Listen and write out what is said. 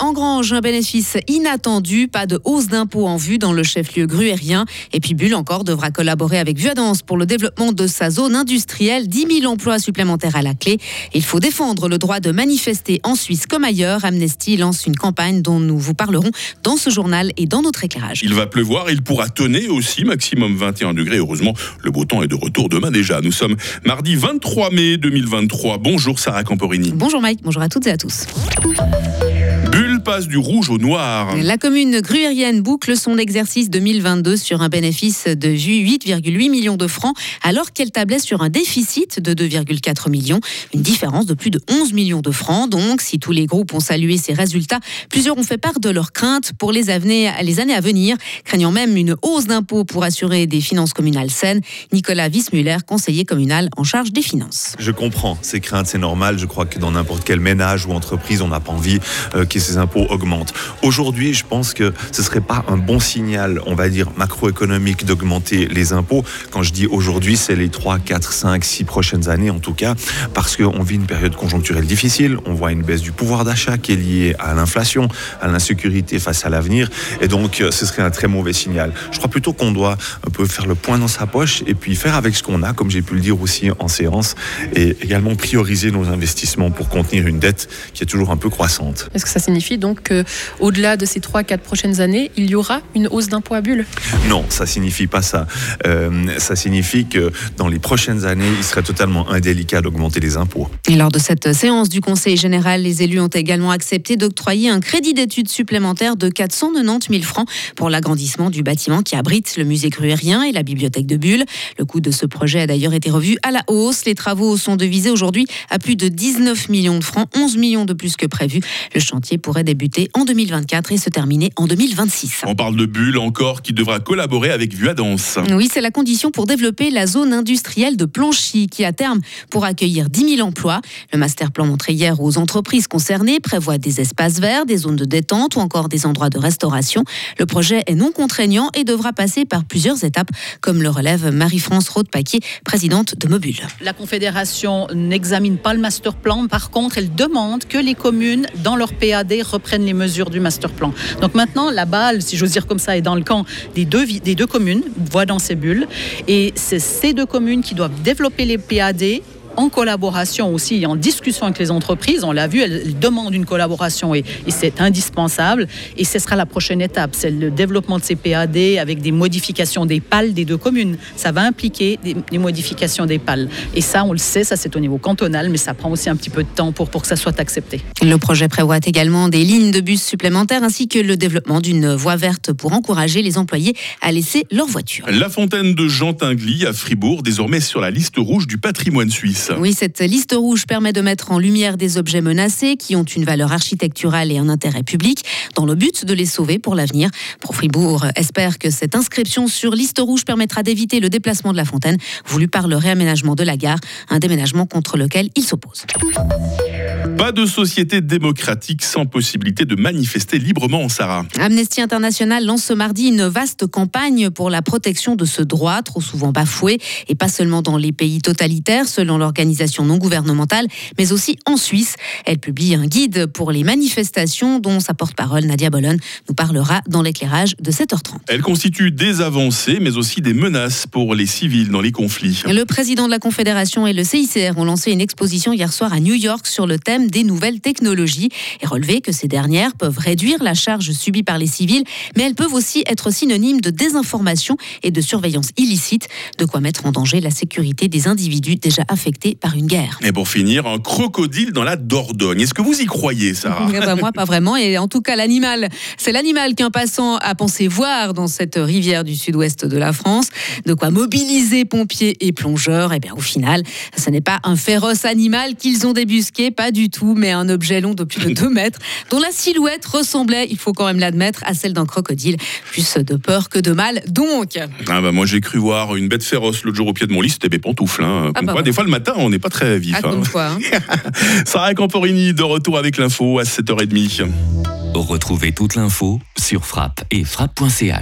engrange un bénéfice inattendu, pas de hausse d'impôts en vue dans le chef-lieu gruérien. Et puis Bulle encore devra collaborer avec Vuadance pour le développement de sa zone industrielle. 10 000 emplois supplémentaires à la clé. Il faut défendre le droit de manifester en Suisse comme ailleurs. Amnesty lance une campagne dont nous vous parlerons dans ce journal et dans notre éclairage. Il va pleuvoir, il pourra tonner aussi, maximum 21 degrés. Heureusement, le beau temps est de retour demain déjà. Nous sommes mardi 23 mai 2023. Bonjour Sarah Camporini. Bonjour Mike, bonjour à toutes et à tous. Passe du rouge au noir. La commune gruérienne boucle son exercice 2022 sur un bénéfice de 8,8 millions de francs, alors qu'elle tablait sur un déficit de 2,4 millions. Une différence de plus de 11 millions de francs. Donc, si tous les groupes ont salué ces résultats, plusieurs ont fait part de leurs craintes pour les, années, les années à venir, craignant même une hausse d'impôts pour assurer des finances communales saines. Nicolas Wissmuller, conseiller communal en charge des finances. Je comprends ces craintes, c'est normal. Je crois que dans n'importe quel ménage ou entreprise, on n'a pas envie euh, que ces impôts augmentent. Aujourd'hui, je pense que ce serait pas un bon signal, on va dire, macroéconomique d'augmenter les impôts. Quand je dis aujourd'hui, c'est les 3, 4, 5, 6 prochaines années en tout cas, parce qu'on vit une période conjoncturelle difficile. On voit une baisse du pouvoir d'achat qui est liée à l'inflation, à l'insécurité face à l'avenir. Et donc, euh, ce serait un très mauvais signal. Je crois plutôt qu'on doit un peu faire le point dans sa poche et puis faire avec ce qu'on a, comme j'ai pu le dire aussi en séance, et également prioriser nos investissements pour contenir une dette qui est toujours un peu croissante. Est-ce que ça signifie donc qu'au-delà de ces 3-4 prochaines années, il y aura une hausse d'impôt à bulle Non, ça signifie pas ça. Euh, ça signifie que dans les prochaines années, il serait totalement indélicat d'augmenter les impôts. Et lors de cette séance du Conseil général, les élus ont également accepté d'octroyer un crédit d'études supplémentaire de 490 000 francs pour l'agrandissement du bâtiment qui abrite le musée gruérien et la bibliothèque de Bulle. Le coût de ce projet a d'ailleurs été revu à la hausse. Les travaux sont devisés aujourd'hui à plus de 19 millions de francs, 11 millions de plus que prévu. Le chantier pourrait débuter en 2024 et se terminer en 2026. On parle de Bulle encore qui devra collaborer avec Vuadance. Oui, c'est la condition pour développer la zone industrielle de Planchy qui, à terme, pour accueillir 10 000 emplois. Le master plan montré hier aux entreprises concernées prévoit des espaces verts, des zones de détente ou encore des endroits de restauration. Le projet est non contraignant et devra passer par plusieurs étapes, comme le relève Marie-France Roth-Paquier, présidente de Mobile. La Confédération n'examine pas le master plan. Par contre, elle demande que les communes, dans leur PAD, reprennent les mesures du master plan. Donc maintenant, la balle, si j'ose dire comme ça, est dans le camp des deux, des deux communes, voit dans ces bulles. Et c'est ces deux communes qui doivent développer les PAD en collaboration aussi, en discussion avec les entreprises. On l'a vu, elles demandent une collaboration et, et c'est indispensable. Et ce sera la prochaine étape, c'est le développement de ces PAD avec des modifications des pales des deux communes. Ça va impliquer des, des modifications des pales. Et ça, on le sait, ça c'est au niveau cantonal, mais ça prend aussi un petit peu de temps pour, pour que ça soit accepté. Le projet prévoit également des lignes de bus supplémentaires ainsi que le développement d'une voie verte pour encourager les employés à laisser leur voiture. La fontaine de Jean Tinguely à Fribourg, désormais sur la liste rouge du patrimoine suisse. Oui, cette liste rouge permet de mettre en lumière des objets menacés qui ont une valeur architecturale et un intérêt public, dans le but de les sauver pour l'avenir. Pro Fribourg espère que cette inscription sur liste rouge permettra d'éviter le déplacement de la fontaine, voulu par le réaménagement de la gare, un déménagement contre lequel il s'oppose. Pas de société démocratique sans possibilité de manifester librement, Sarah. Amnesty International lance ce mardi une vaste campagne pour la protection de ce droit, trop souvent bafoué, et pas seulement dans les pays totalitaires, selon l'organisation non gouvernementale, mais aussi en Suisse. Elle publie un guide pour les manifestations dont sa porte-parole, Nadia Bolon, nous parlera dans l'éclairage de 7h30. Elle constitue des avancées, mais aussi des menaces pour les civils dans les conflits. Le président de la Confédération et le CICR ont lancé une exposition hier soir à New York sur le thème des nouvelles technologies et relevé que ces dernières peuvent réduire la charge subie par les civils, mais elles peuvent aussi être synonymes de désinformation et de surveillance illicite, de quoi mettre en danger la sécurité des individus déjà affectés par une guerre. Et pour finir, un crocodile dans la Dordogne. Est-ce que vous y croyez, Sarah bah, Moi, pas vraiment. Et en tout cas, l'animal, c'est l'animal qu'un passant a pensé voir dans cette rivière du sud-ouest de la France. De quoi mobiliser pompiers et plongeurs. Et bien, au final, ce n'est pas un féroce animal qu'ils ont débusqué, pas du tout, mais un objet long de plus de 2 mètres, dont la silhouette ressemblait, il faut quand même l'admettre, à celle d'un crocodile. Plus de peur que de mal, donc. Ah bah moi, j'ai cru voir une bête féroce l'autre jour au pied de mon lit, c'était mes pantoufles. Hein. Ah bah quoi, Des fois, le matin, on n'est pas très vif. Ah, comme quoi, hein. Sarah Camporini, de retour avec l'info à 7h30. Retrouvez toute l'info sur frappe et frappe.ch.